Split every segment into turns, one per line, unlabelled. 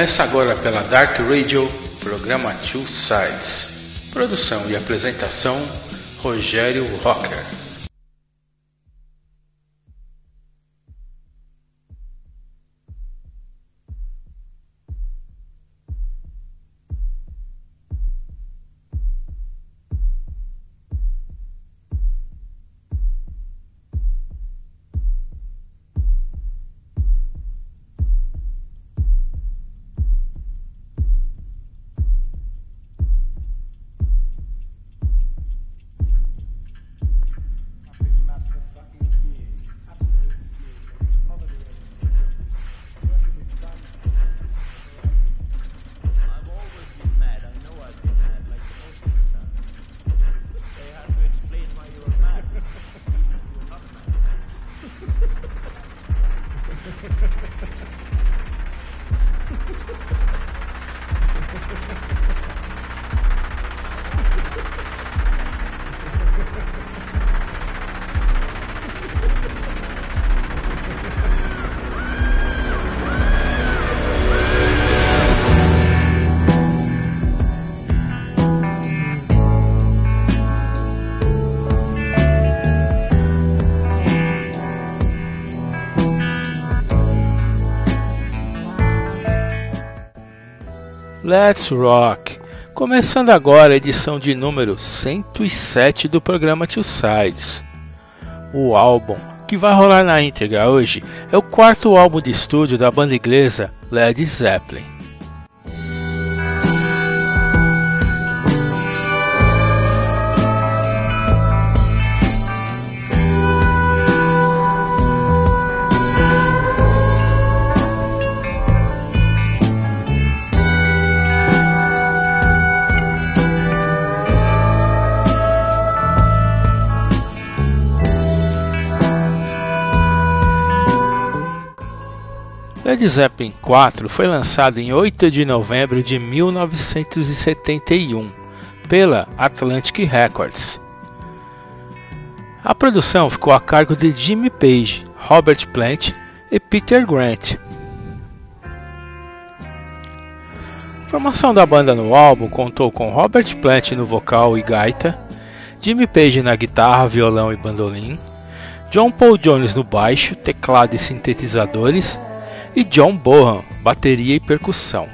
Começa agora pela Dark Radio, programa Two Sides. Produção e apresentação: Rogério Rocker. Let's Rock! Começando agora a edição de número 107 do programa Two Sides. O álbum que vai rolar na íntegra hoje é o quarto álbum de estúdio da banda inglesa Led Zeppelin. Led Zeppelin 4 foi lançado em 8 de novembro de 1971 pela Atlantic Records. A produção ficou a cargo de Jimmy Page, Robert Plant e Peter Grant. A formação da banda no álbum contou com Robert Plant no vocal e gaita, Jimmy Page na guitarra, violão e bandolim, John Paul Jones no baixo, teclado e sintetizadores e John Bohan, bateria e percussão.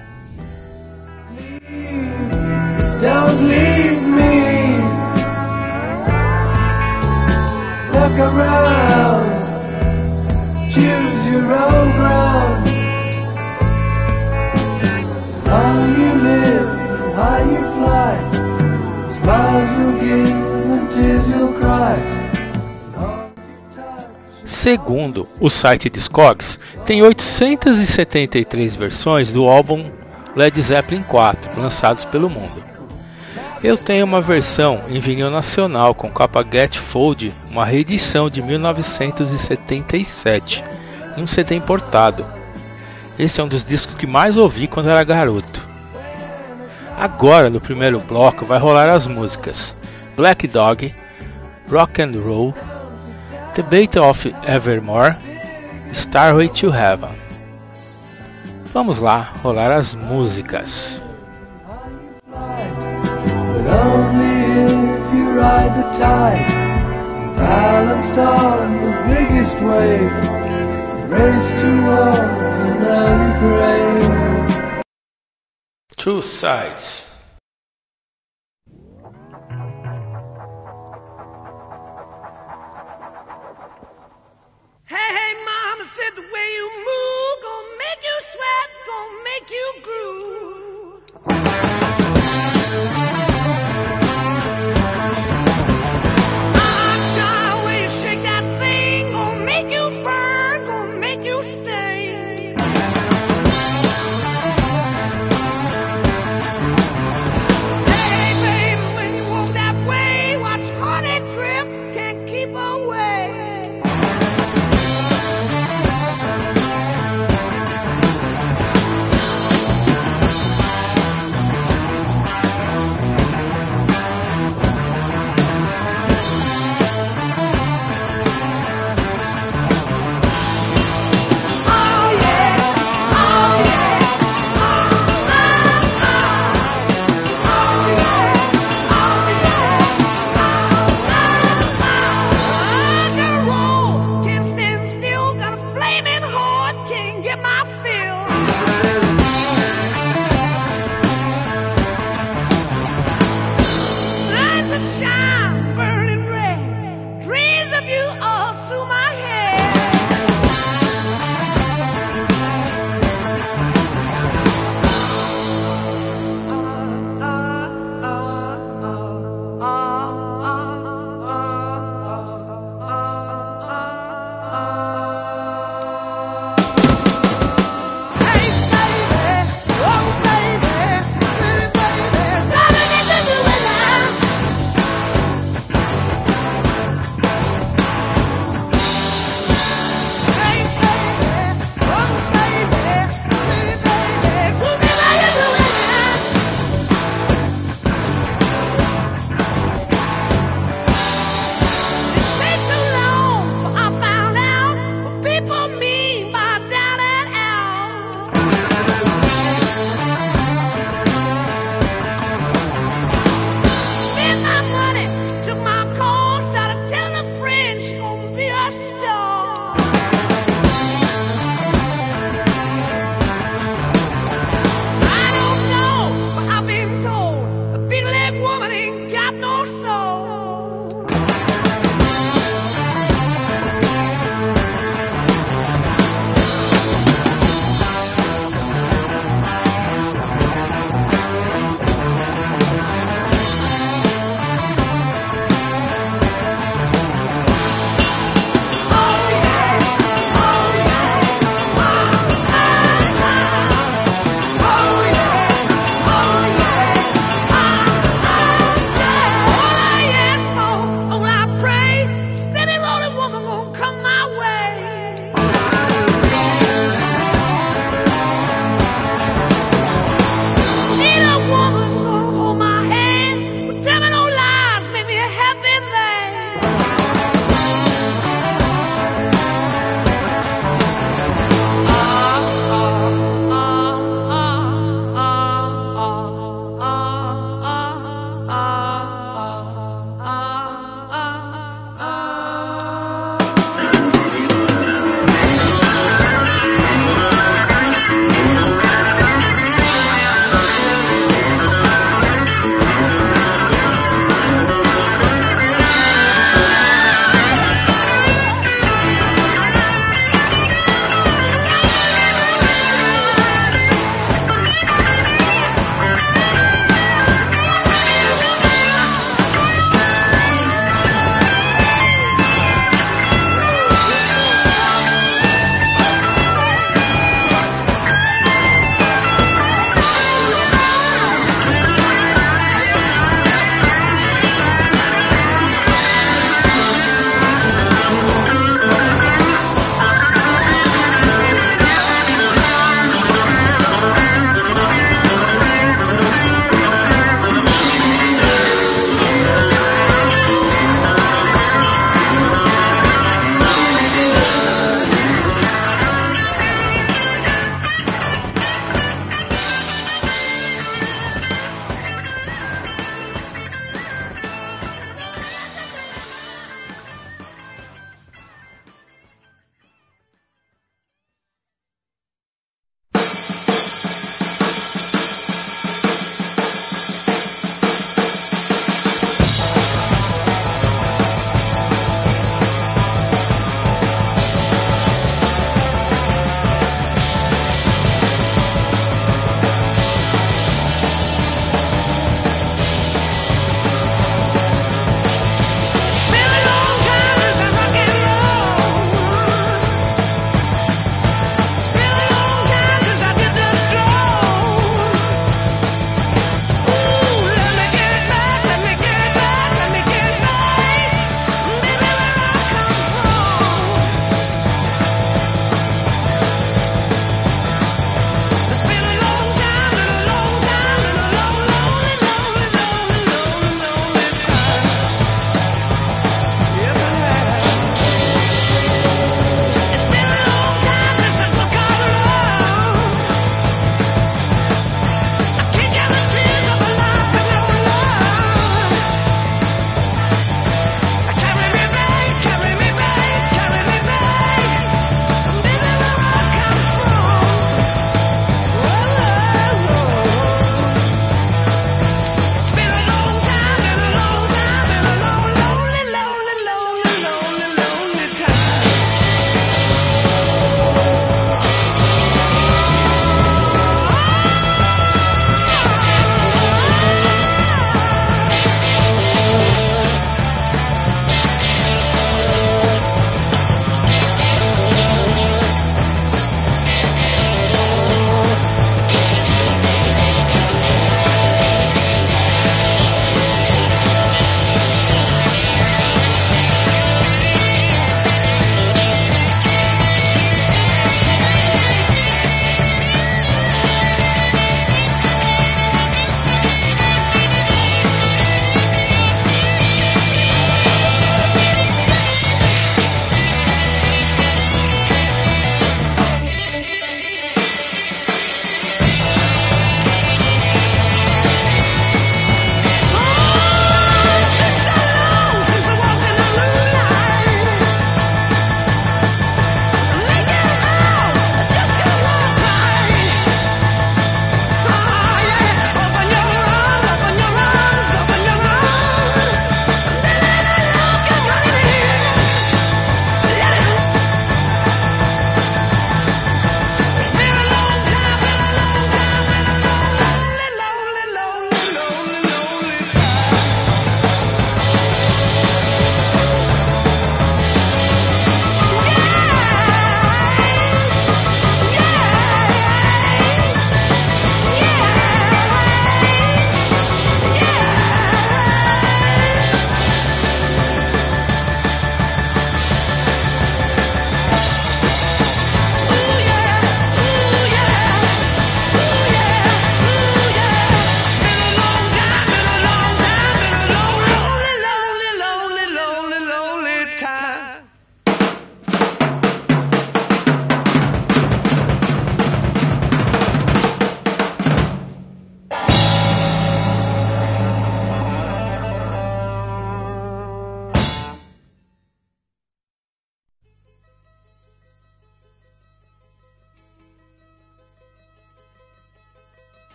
Don't leave
Segundo o site Discogs, tem 873 versões do álbum Led Zeppelin 4 lançados pelo mundo. Eu tenho uma versão em vinil nacional com capa Fold, uma reedição de 1977, em um CD importado. Esse é um dos discos que mais ouvi quando era garoto. Agora, no primeiro bloco, vai rolar as músicas Black Dog, Rock and Roll, The Bait of Evermore, Starway to Heaven. Vamos lá rolar as músicas.
Two only you
move, gonna make you
sweat, gonna make you groove.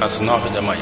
Às nove da manhã.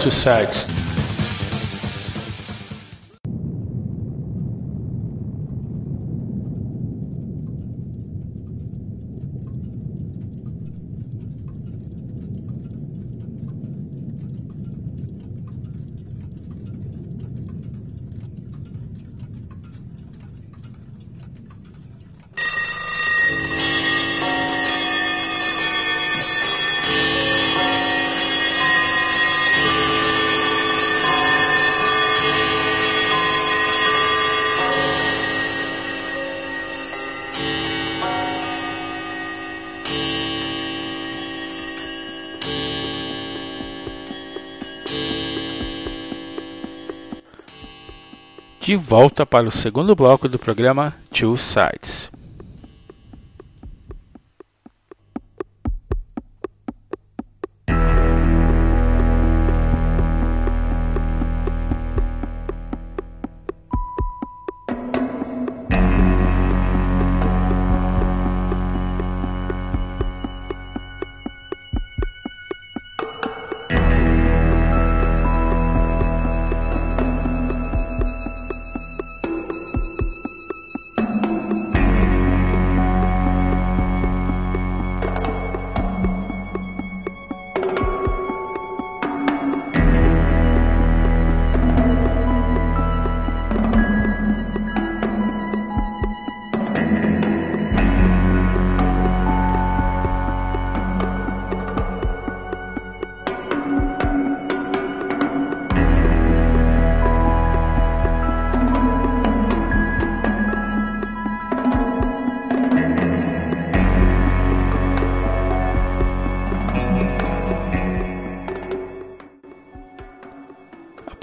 to sites. De volta para o segundo bloco do programa Two Sides.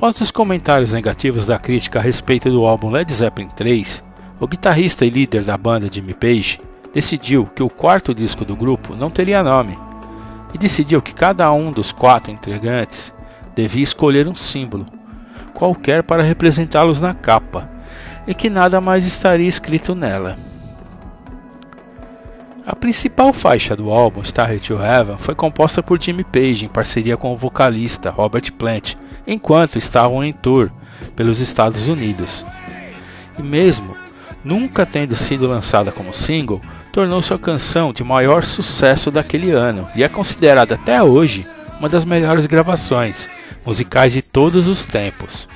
Após os comentários negativos da crítica a respeito do álbum Led Zeppelin 3, o guitarrista e líder da banda Jimmy Page decidiu que o quarto disco do grupo não teria nome e decidiu que cada um dos quatro integrantes devia escolher um símbolo qualquer para representá-los na capa e que nada mais estaria escrito nela. A principal faixa do álbum, Starry to Heaven, foi composta por Jimmy Page em parceria com o vocalista Robert Plant, enquanto estavam em tour pelos Estados Unidos. E mesmo nunca tendo sido lançada como single, tornou-se a canção de maior sucesso daquele ano e é considerada até hoje uma das melhores gravações musicais de todos os tempos.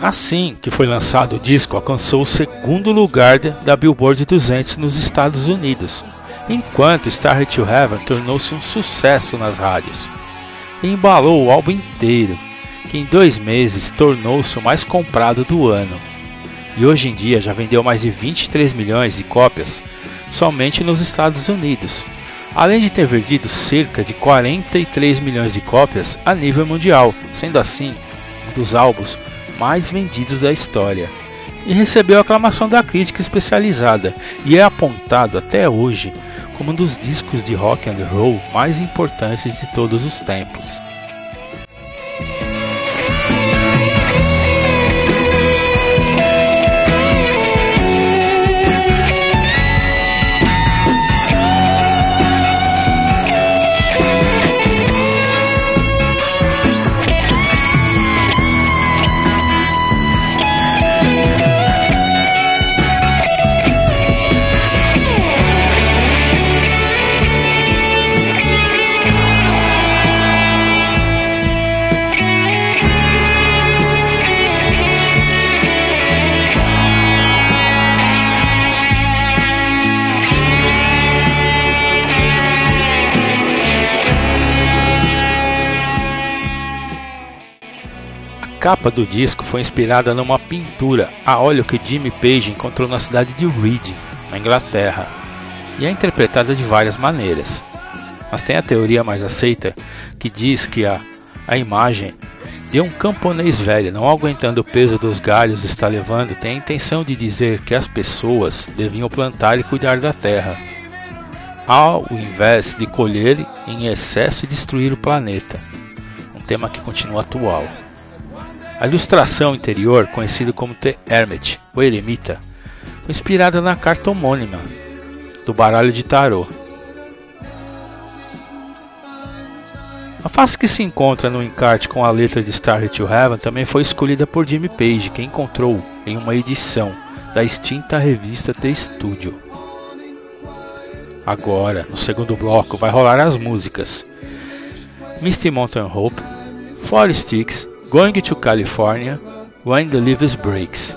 Assim que foi lançado o disco, alcançou o segundo lugar da Billboard 200 nos Estados Unidos, enquanto Starry to Heaven tornou-se um sucesso nas rádios. Embalou o álbum inteiro, que em dois meses tornou-se o mais comprado do ano. E hoje em dia já vendeu mais de 23 milhões de cópias somente nos Estados Unidos, além de ter vendido cerca de 43 milhões de cópias a nível mundial, sendo assim um dos álbuns mais vendidos da história. E recebeu aclamação da crítica especializada e é apontado até hoje como um dos discos de rock and roll mais importantes de todos os tempos.
Capa do disco foi inspirada numa pintura a óleo que Jimmy Page encontrou na cidade de Reading, na Inglaterra, e é interpretada de várias maneiras. Mas tem a teoria mais aceita que diz que a, a imagem de um camponês velho não aguentando o peso dos galhos está levando tem a intenção de dizer que as pessoas deviam plantar e cuidar da terra, ao invés de colher em excesso e destruir o planeta, um tema que continua atual. A ilustração interior, conhecida como The Hermit, o Eremita, foi inspirada na carta homônima do baralho de tarô. A face que se encontra no encarte com a letra de Starry to Heaven também foi escolhida por Jimmy Page, que encontrou em uma edição da extinta revista The Studio. Agora, no segundo bloco, vai rolar as músicas Misty Mountain Hope, Four Sticks, Going to California, When the Leaves Breaks.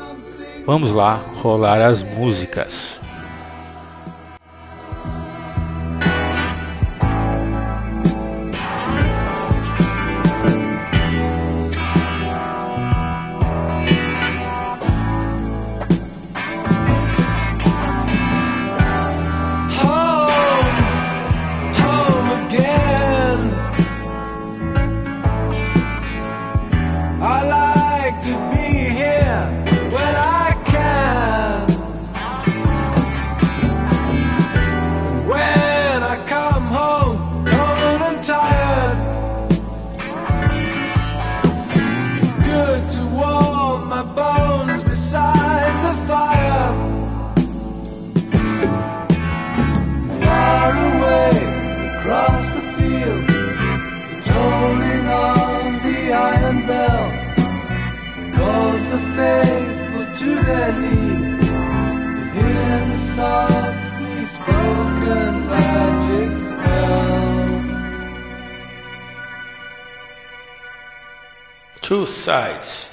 Vamos lá rolar as músicas. Two Sides.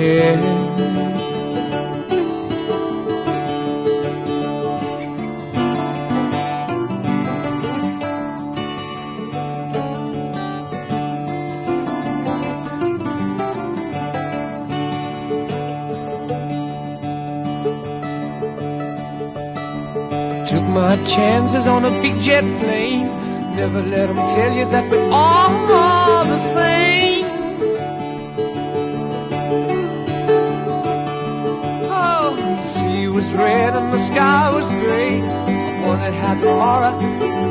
Took my chances on a big jet plane. Never let them tell you that we're all the same. Red and the sky was gray. Wondered how tomorrow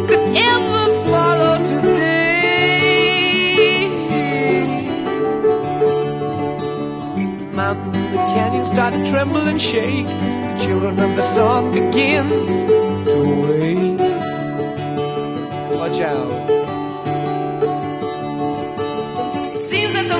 could ever follow today. Mountains and the canyons start to tremble and shake. The children of the sun begin to wake. Watch out.
It seems that the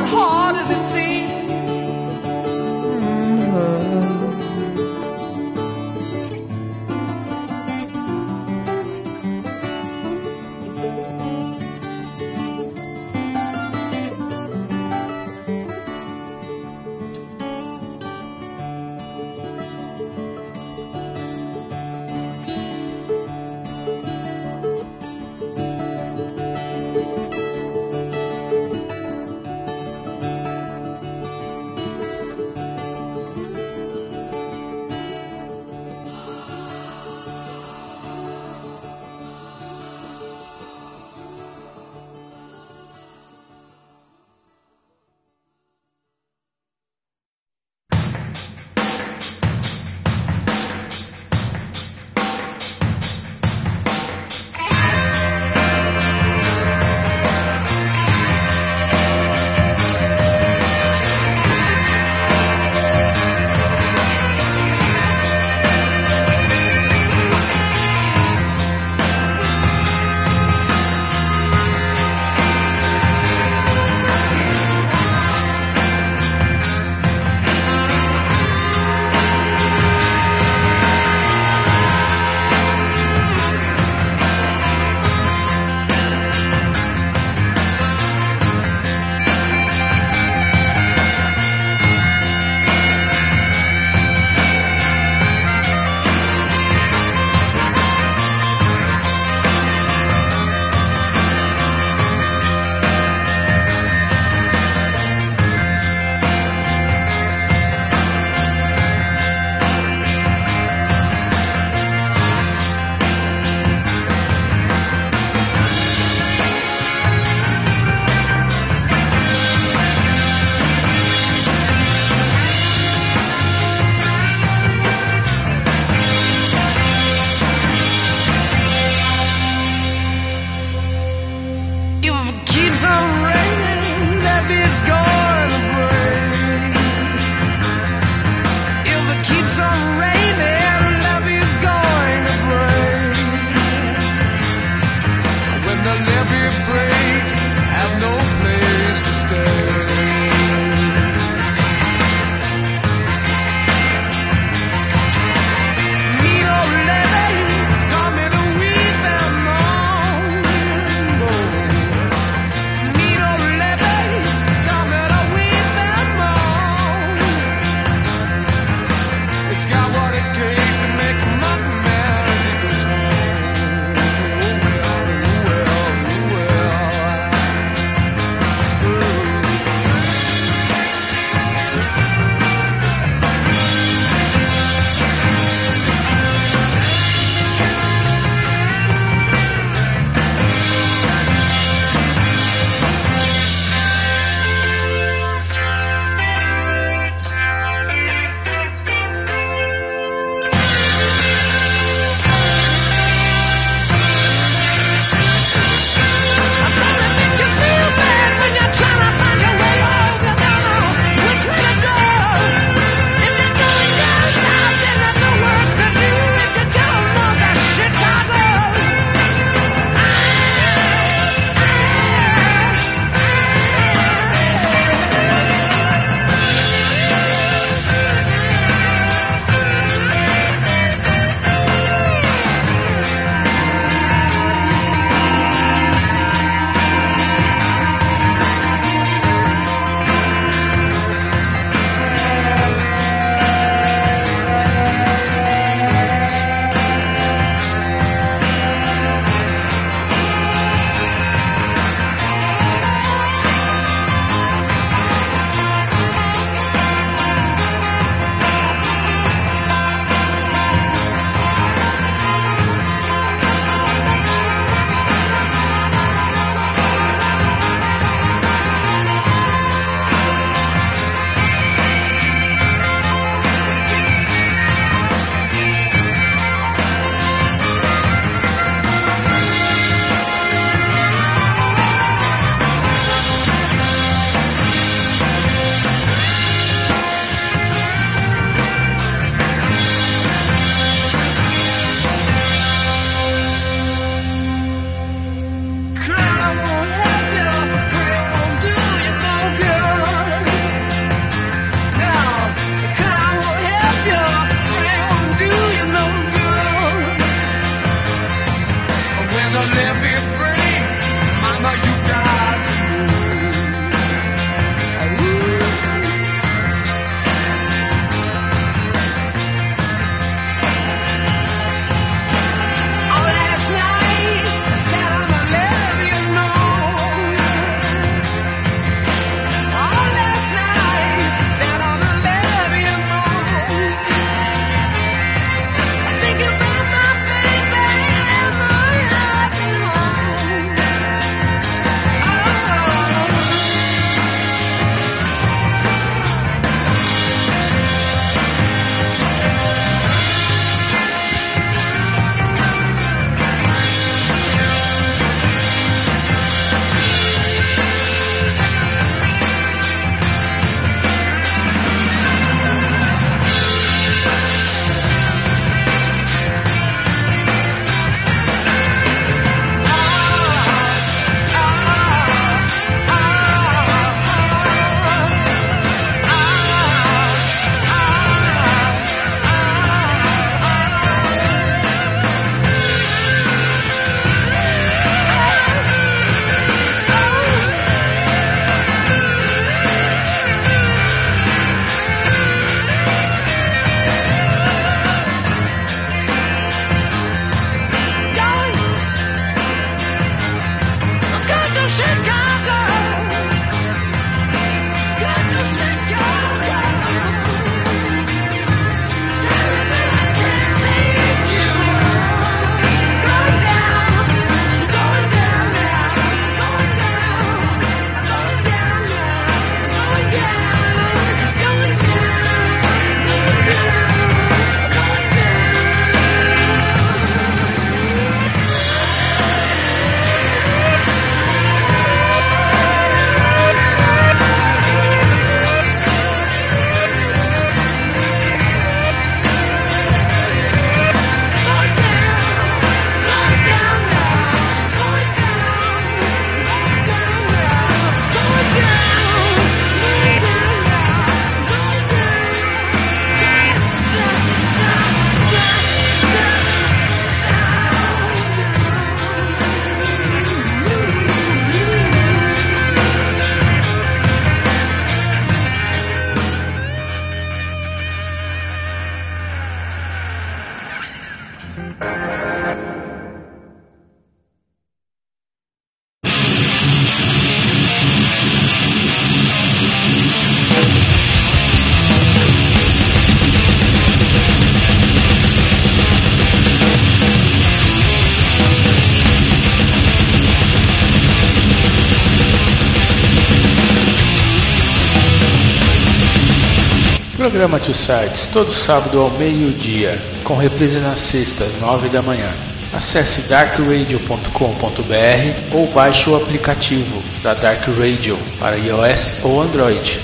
Programa Two Sides, todo sábado ao meio-dia, com reprise na sexta, às nove da manhã. Acesse darkradio.com.br ou baixe o aplicativo da Dark Radio para iOS ou Android.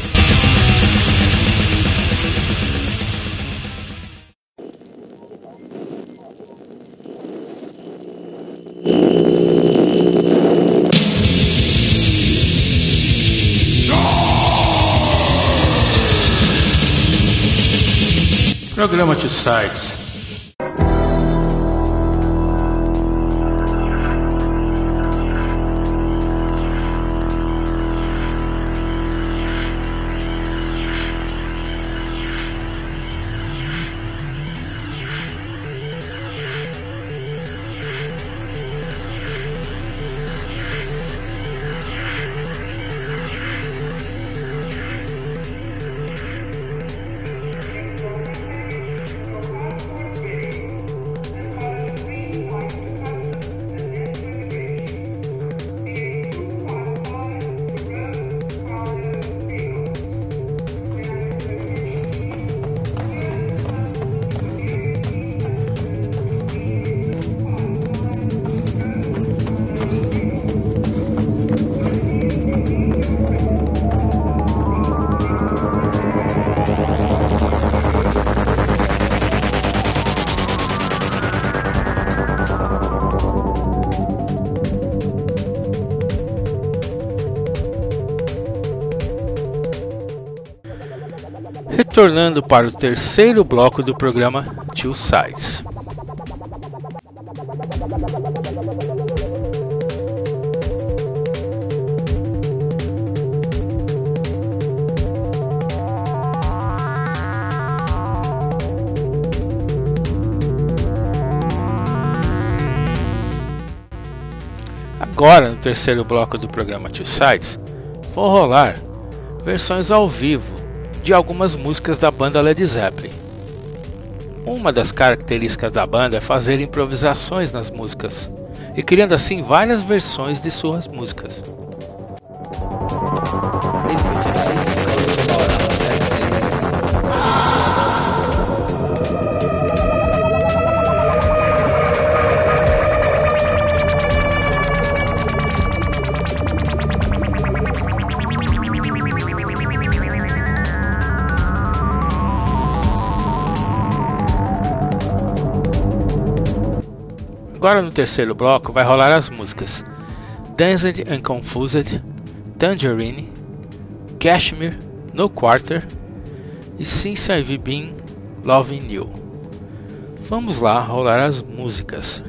much sites. Retornando para o terceiro bloco do programa Two Sides. Agora, no terceiro bloco do programa Two Sides, vou rolar versões ao vivo de algumas músicas da banda Led Zeppelin. Uma das características da banda é fazer improvisações nas músicas e criando assim várias versões de suas músicas. Agora no terceiro bloco vai rolar as músicas Danced and Confused, Tangerine, Cashmere, No Quarter e Since I've Been Loving You. Vamos lá rolar as músicas.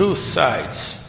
Two Sides.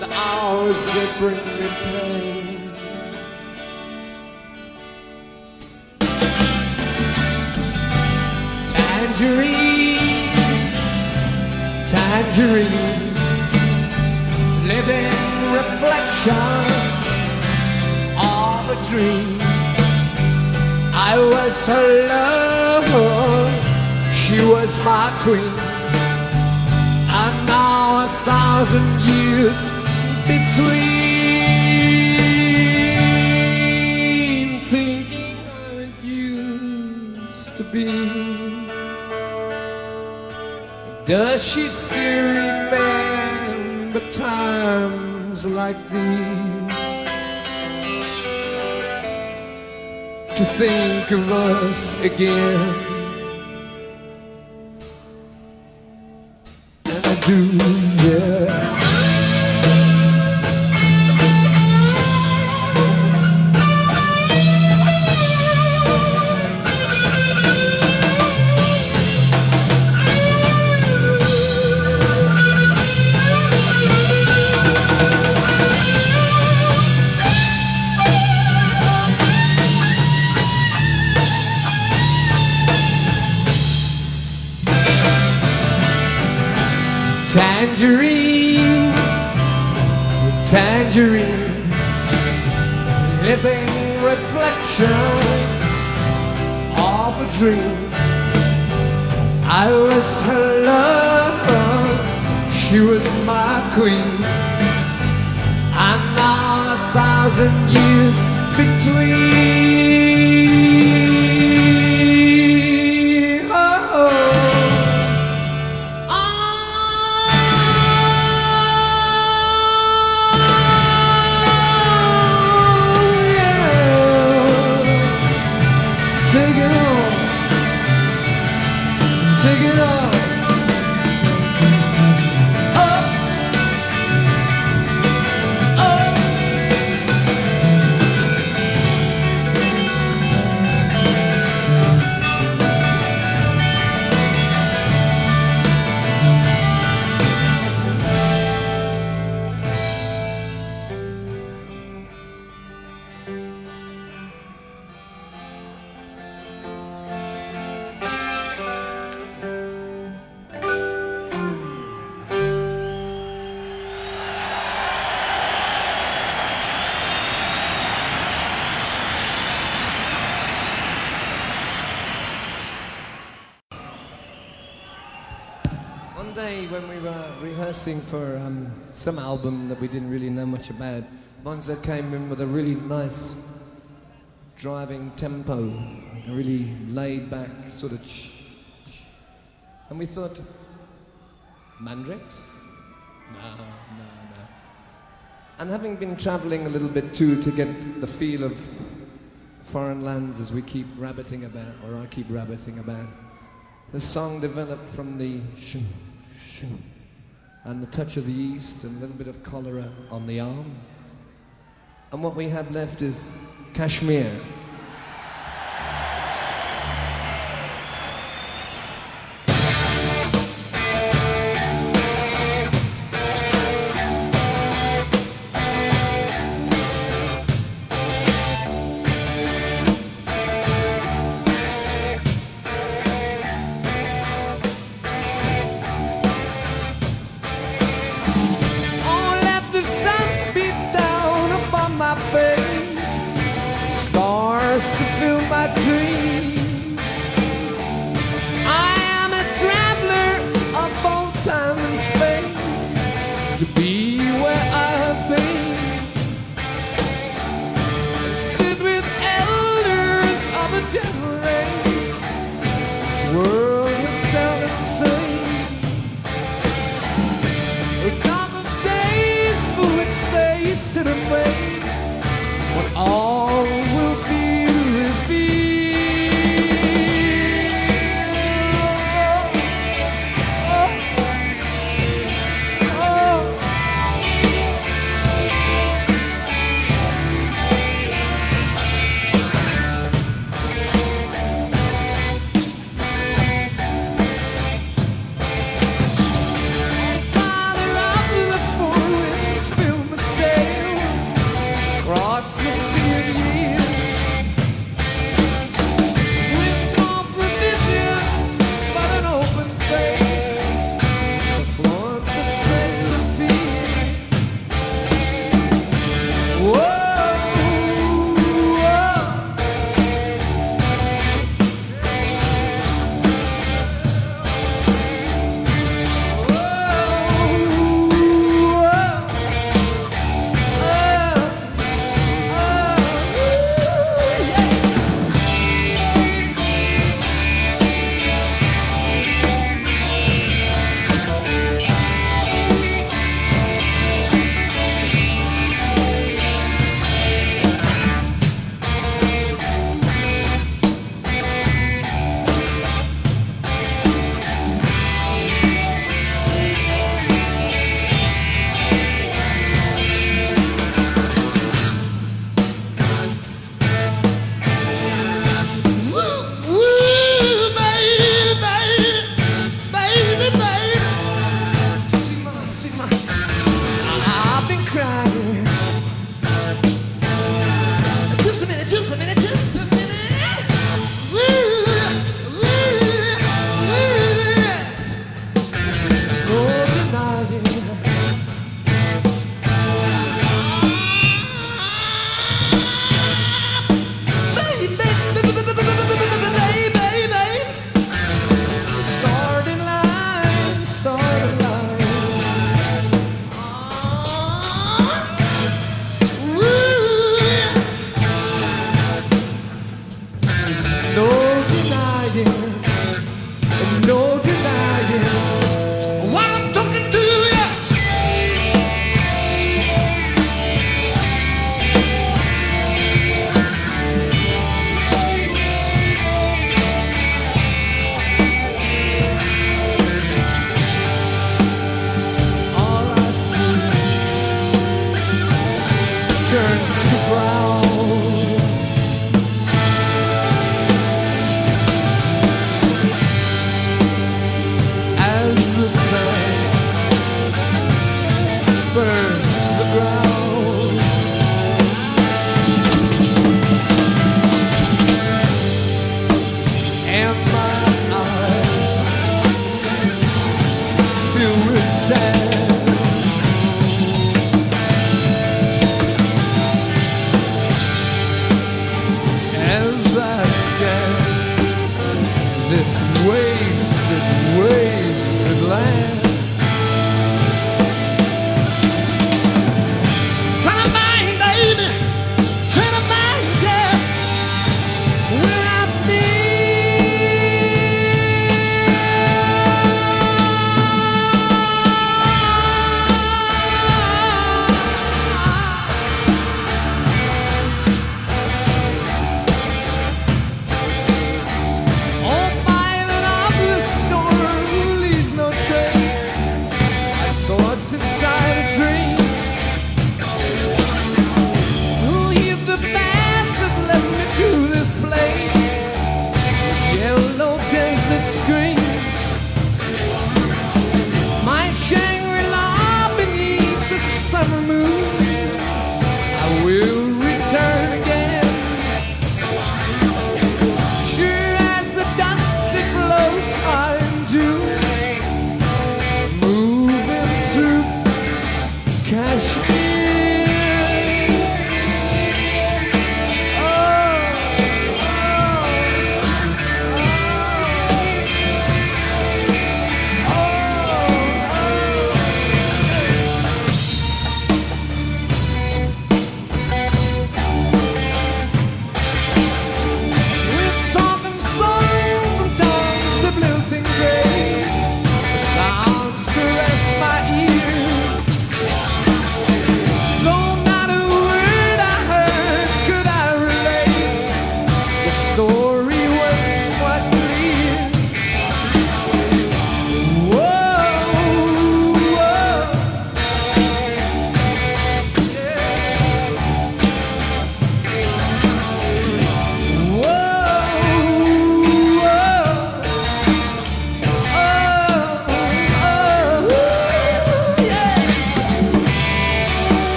The
hours that bring me pain. Tangerine, tangerine, living reflection of a dream. I was her lover, she was my queen. Thousand years between thinking how it used to be. Does she still remember times like these? To think of us again. Do, Bonzo came in with a really nice driving tempo, a really laid back sort of. ch- And we thought, Mandrakes? No, no, no. And having been traveling a little bit too to get the feel of foreign lands as we keep rabbiting about, or I keep rabbiting about, the song developed from the shun, shun, and the touch of the east and a little bit of cholera on the arm. And what we have left is Kashmir.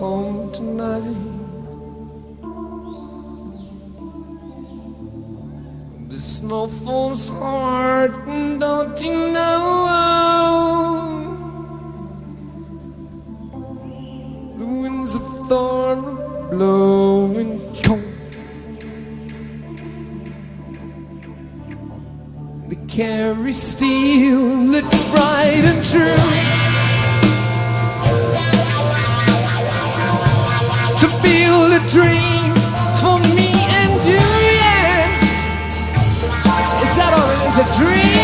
Home tonight. The snow falls hard, and don't you know? The winds of thorn blowing cold. They carry steel that's bright and true. Dream?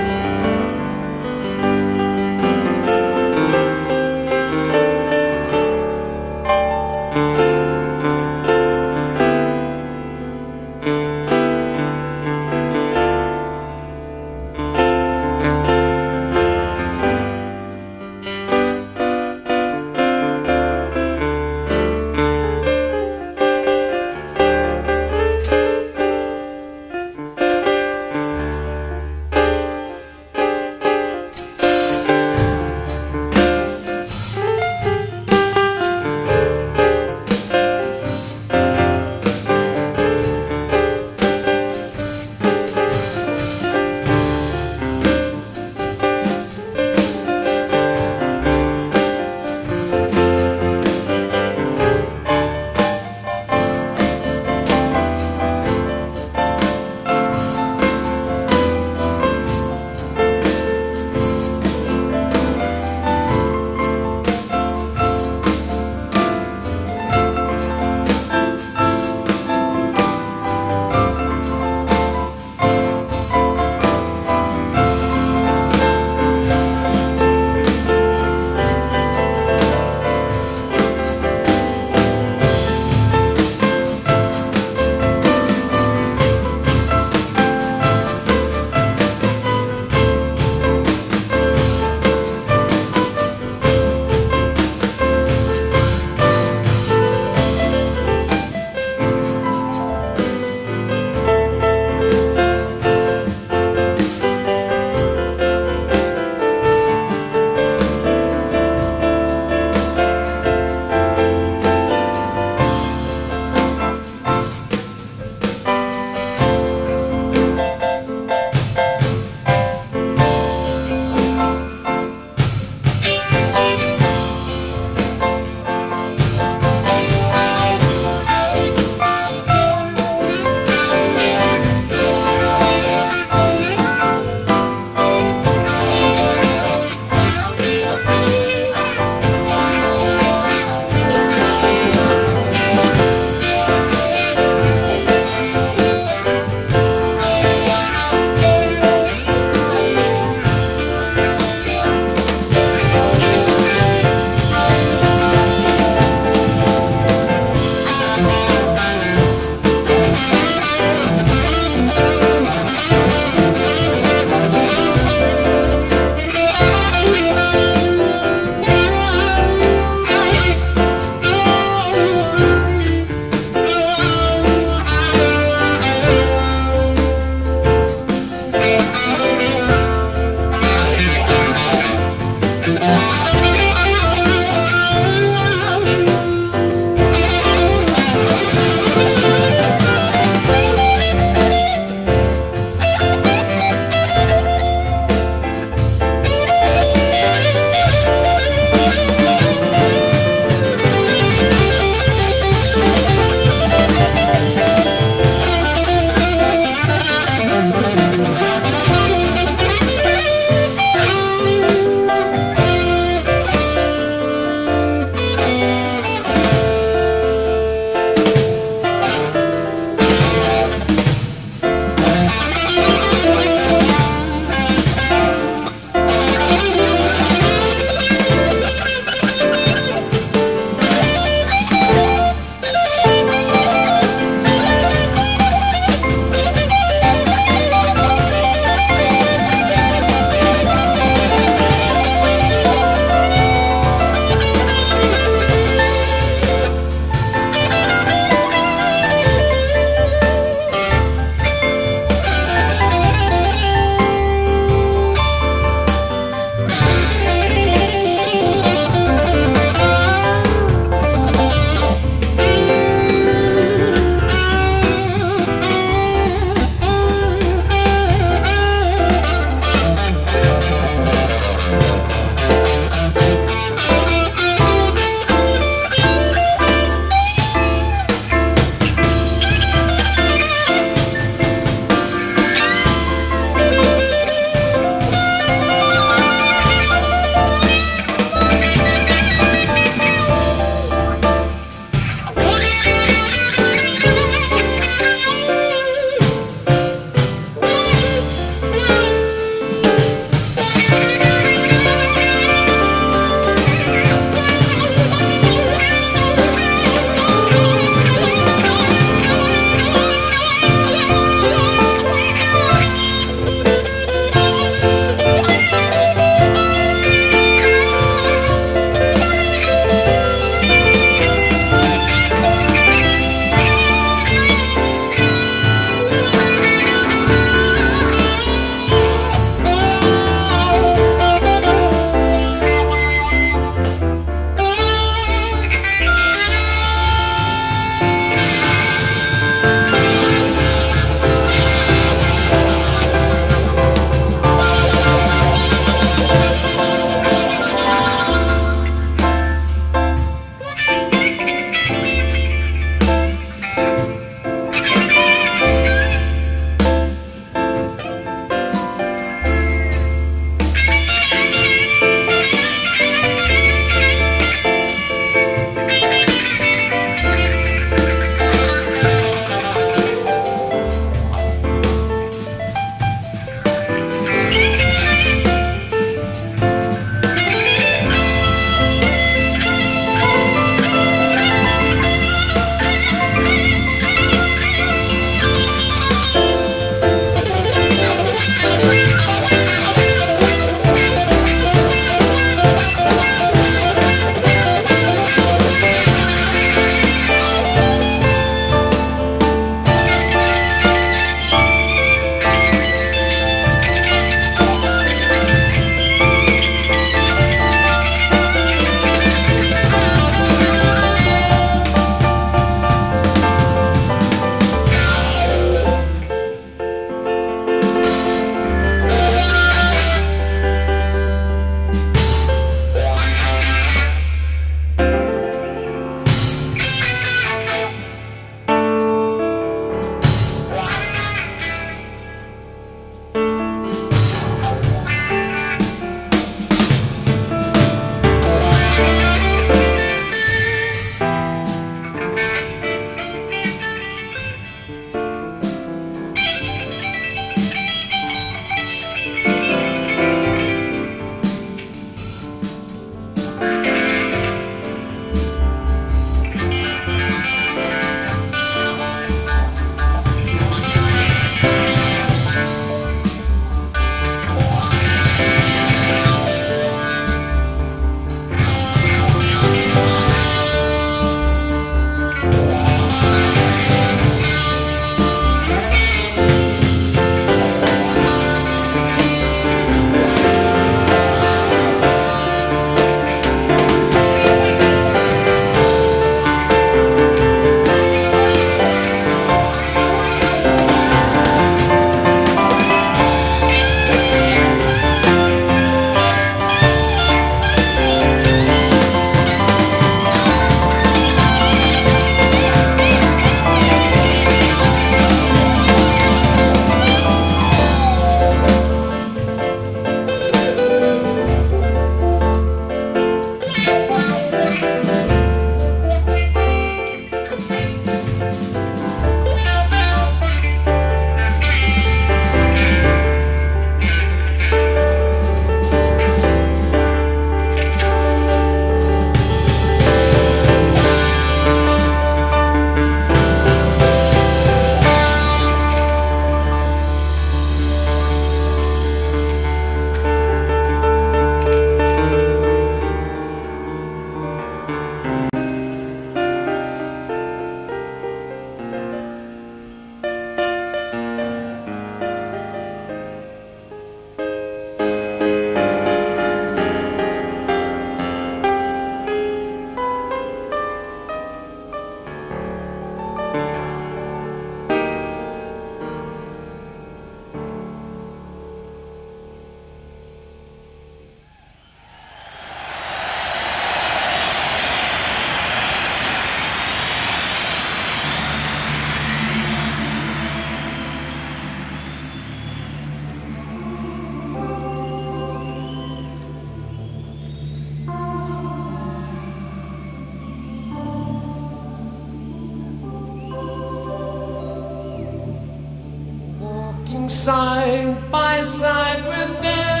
By side with them.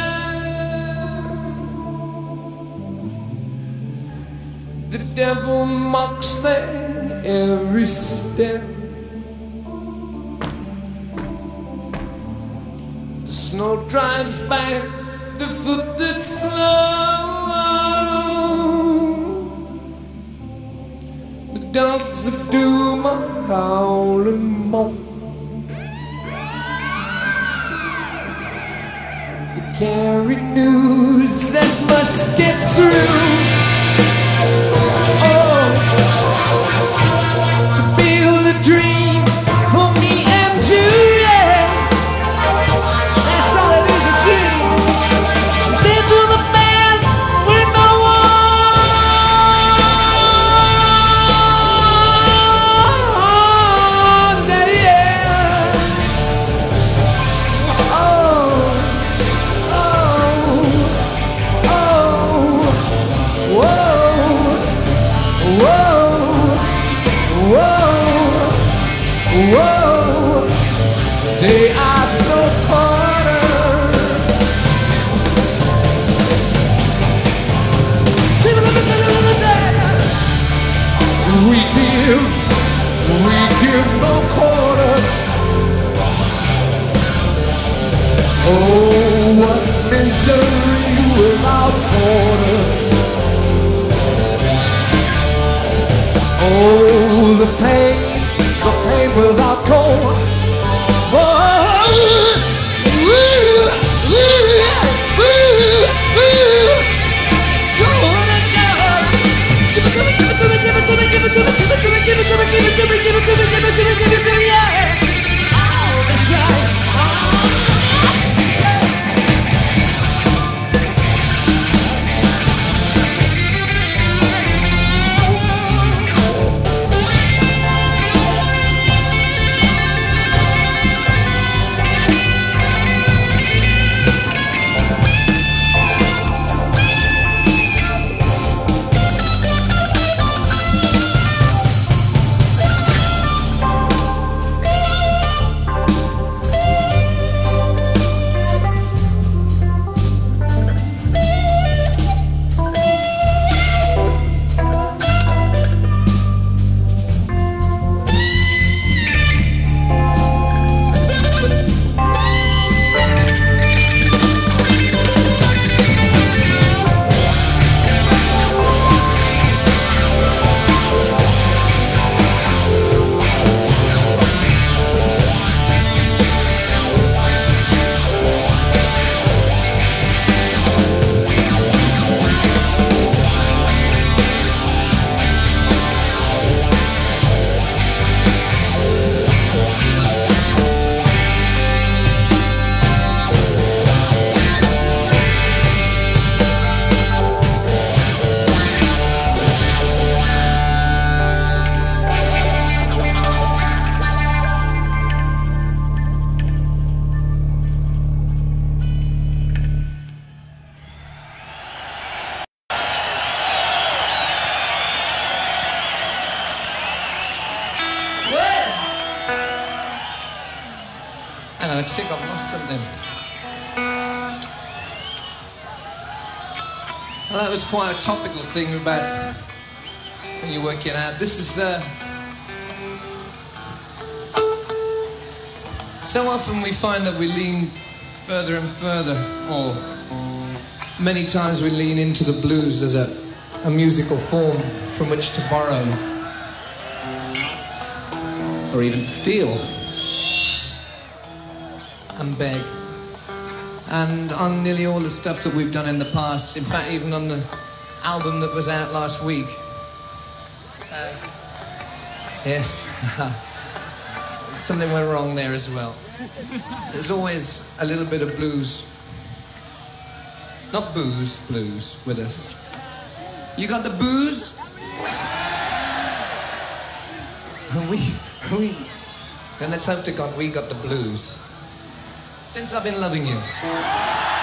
The devil mocks their every step. The snow drives back the foot that's slow. Quite a topical thing about when you're working out. This is, uh, so often we find that we lean further and further, or many times we lean into the blues as a, a musical form from which to borrow, or even to steal and beg. And on nearly all the stuff that we've done in the past, in fact, even on the album that was out last week. Uh, yes. Something went wrong there as well. There's always a little bit of blues. Not booze, blues with us. You got the booze? we, we. Then let's hope to God we got the blues. Since I've been loving you.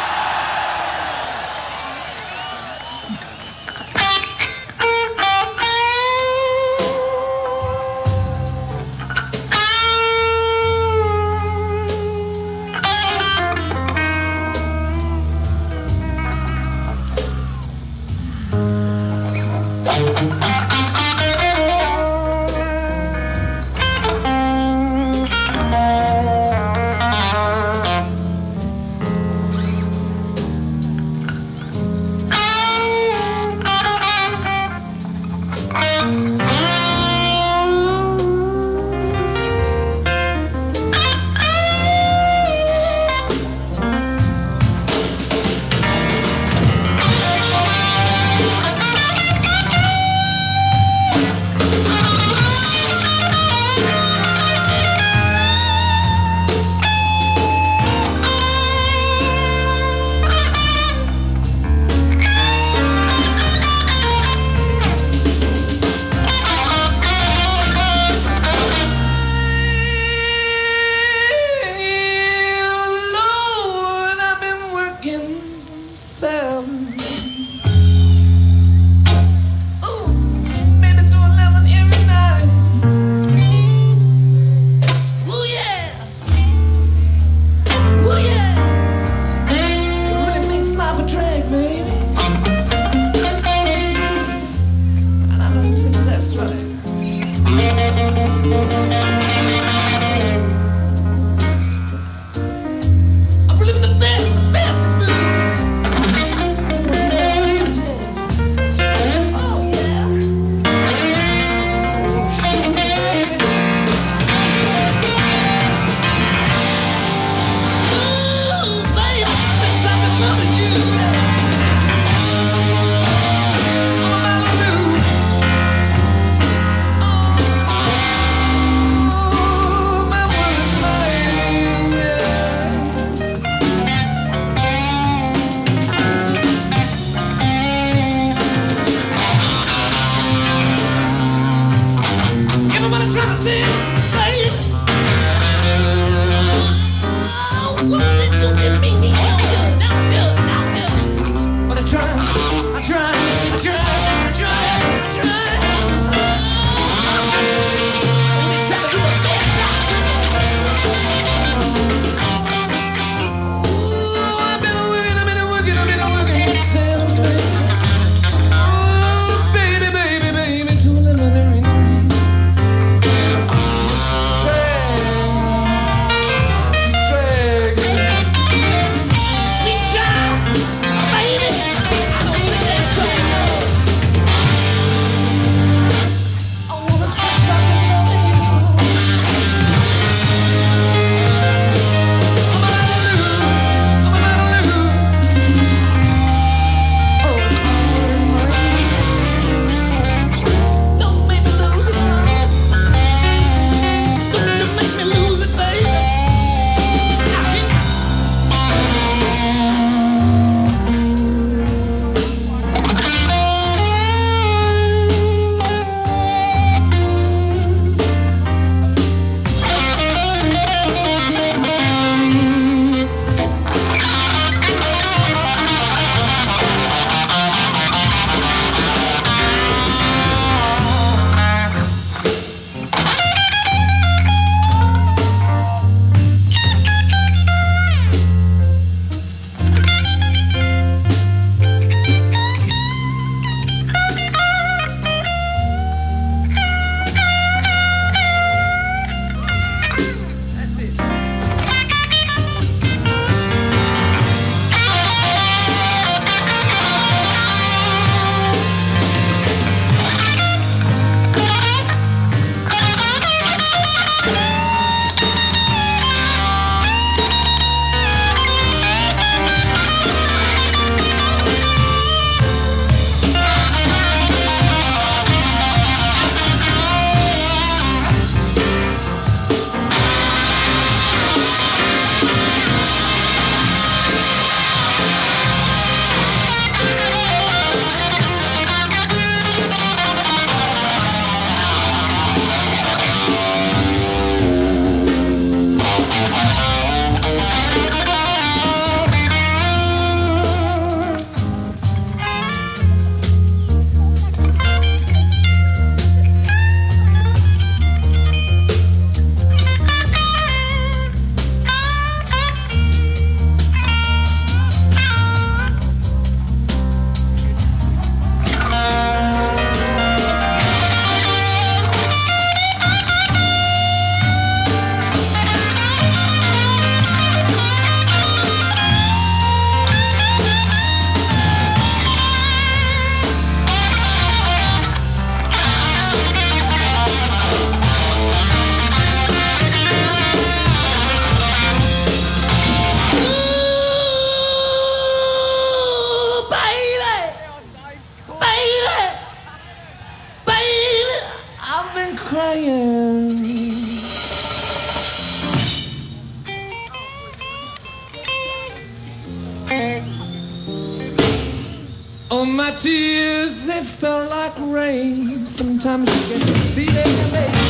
Oh, my tears, they fell like rain. Sometimes you can see them.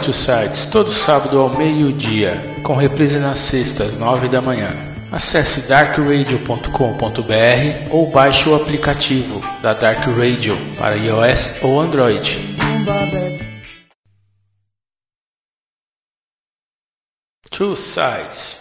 Programa Tio Sites, todo sábado ao meio-dia, com reprise nas sextas, nove da manhã. Acesse darkradio.com.br ou baixe o aplicativo da Dark Radio para iOS ou Android. Two Sides.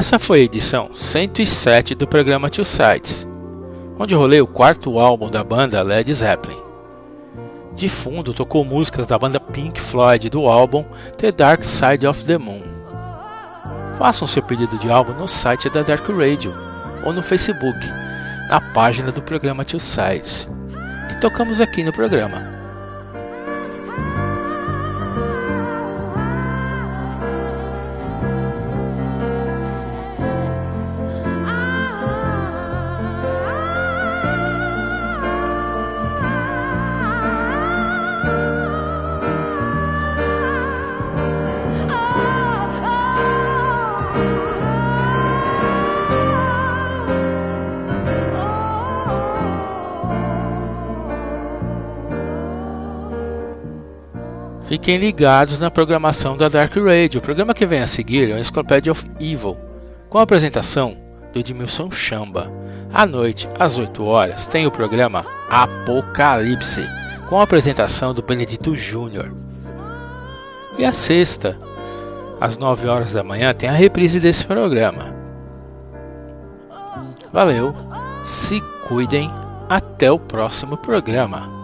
Essa foi a edição 107 do programa Two Sides, onde rolei o quarto álbum da banda Led Zeppelin. De fundo tocou músicas da banda Pink Floyd do álbum The Dark Side of the Moon. Façam seu pedido de álbum no site da Dark Radio ou no Facebook, na página do programa Two Sides, que tocamos aqui no programa. Fiquem ligados na programação da Dark Radio. O programa que vem a seguir é o Encyclopedia of Evil, com a apresentação do Edmilson Chamba. À noite, às 8 horas, tem o programa Apocalipse, com a apresentação do Benedito Júnior. E a sexta, às 9 horas da manhã, tem a reprise desse programa. Valeu, se cuidem, até o próximo programa.